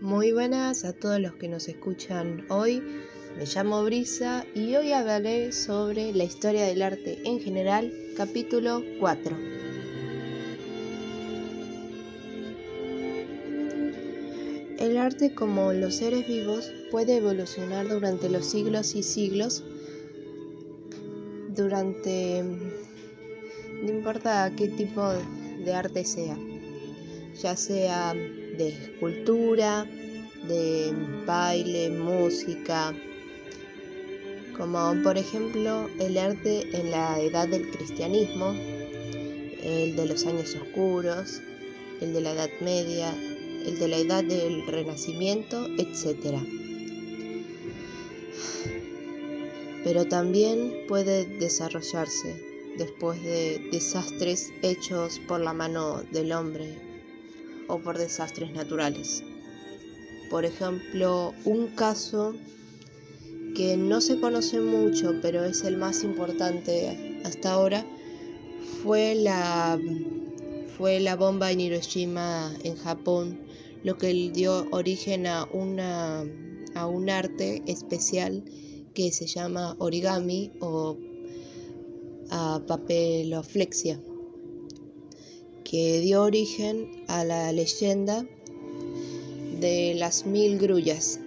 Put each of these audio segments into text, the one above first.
Muy buenas a todos los que nos escuchan hoy. Me llamo Brisa y hoy hablaré sobre la historia del arte en general, capítulo 4. El arte como los seres vivos puede evolucionar durante los siglos y siglos, durante no importa qué tipo de arte sea, ya sea de escultura, de baile, música, como por ejemplo el arte en la edad del cristianismo, el de los años oscuros, el de la Edad Media, el de la edad del Renacimiento, etc. Pero también puede desarrollarse después de desastres hechos por la mano del hombre o por desastres naturales. Por ejemplo, un caso que no se conoce mucho, pero es el más importante hasta ahora, fue la, fue la bomba en Hiroshima en Japón, lo que dio origen a, una, a un arte especial que se llama origami o a papeloflexia, que dio origen a la leyenda de las mil grullas.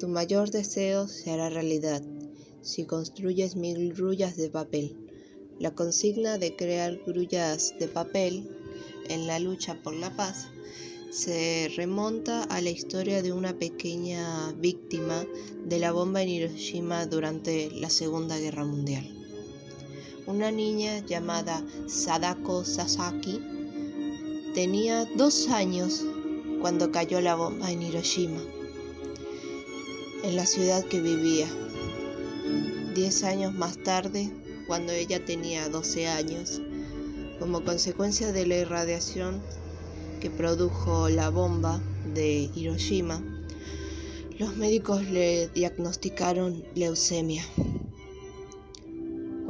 Tu mayor deseo se hará realidad si construyes mil grullas de papel. La consigna de crear grullas de papel en la lucha por la paz se remonta a la historia de una pequeña víctima de la bomba en Hiroshima durante la Segunda Guerra Mundial una niña llamada Sadako Sasaki, tenía dos años cuando cayó la bomba en Hiroshima, en la ciudad que vivía. Diez años más tarde, cuando ella tenía 12 años, como consecuencia de la irradiación que produjo la bomba de Hiroshima, los médicos le diagnosticaron leucemia.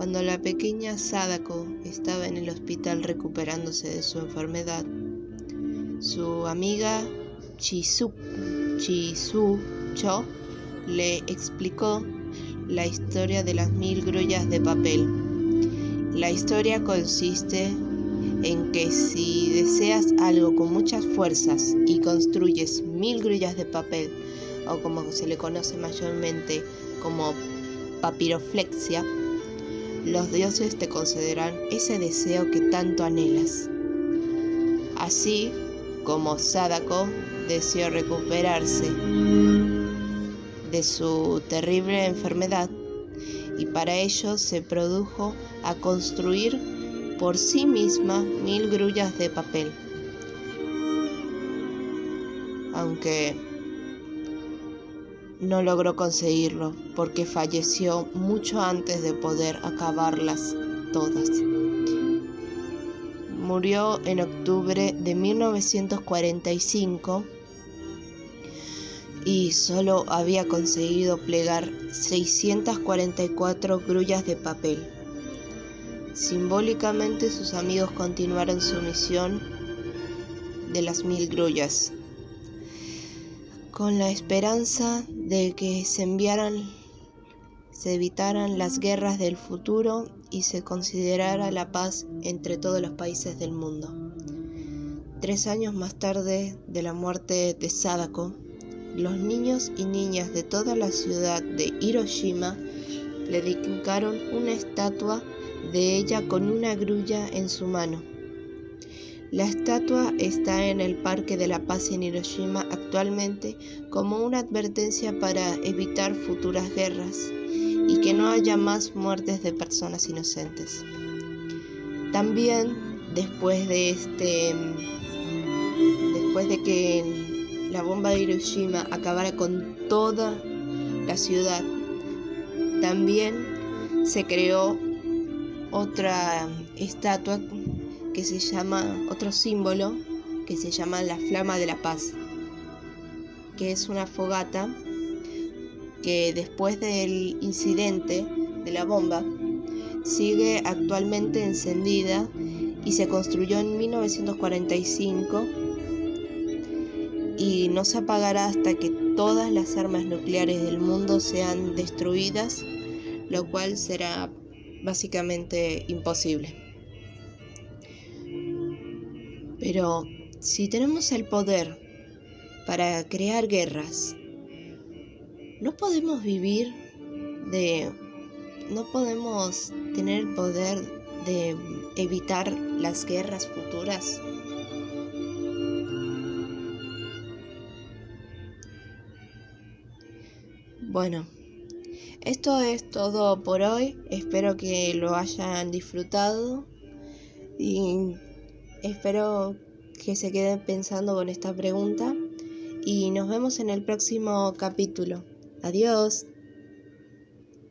Cuando la pequeña Sadako estaba en el hospital recuperándose de su enfermedad, su amiga Chisu, Cho le explicó la historia de las mil grullas de papel. La historia consiste en que si deseas algo con muchas fuerzas y construyes mil grullas de papel, o como se le conoce mayormente como papiroflexia, los dioses te concederán ese deseo que tanto anhelas. Así como Sadako deseó recuperarse de su terrible enfermedad y para ello se produjo a construir por sí misma mil grullas de papel. Aunque no logró conseguirlo porque falleció mucho antes de poder acabarlas todas. Murió en octubre de 1945 y solo había conseguido plegar 644 grullas de papel. Simbólicamente sus amigos continuaron su misión de las mil grullas con la esperanza de que se enviaran, se evitaran las guerras del futuro y se considerara la paz entre todos los países del mundo. Tres años más tarde de la muerte de Sadako, los niños y niñas de toda la ciudad de Hiroshima le dedicaron una estatua de ella con una grulla en su mano. La estatua está en el Parque de la Paz en Hiroshima actualmente como una advertencia para evitar futuras guerras y que no haya más muertes de personas inocentes. También después de este después de que la bomba de Hiroshima acabara con toda la ciudad, también se creó otra estatua que se llama, otro símbolo que se llama la flama de la paz, que es una fogata que después del incidente de la bomba sigue actualmente encendida y se construyó en 1945 y no se apagará hasta que todas las armas nucleares del mundo sean destruidas, lo cual será básicamente imposible. Pero si tenemos el poder para crear guerras, no podemos vivir de... no podemos tener el poder de evitar las guerras futuras. Bueno, esto es todo por hoy. Espero que lo hayan disfrutado y espero que se queden pensando con esta pregunta y nos vemos en el próximo capítulo. Adiós.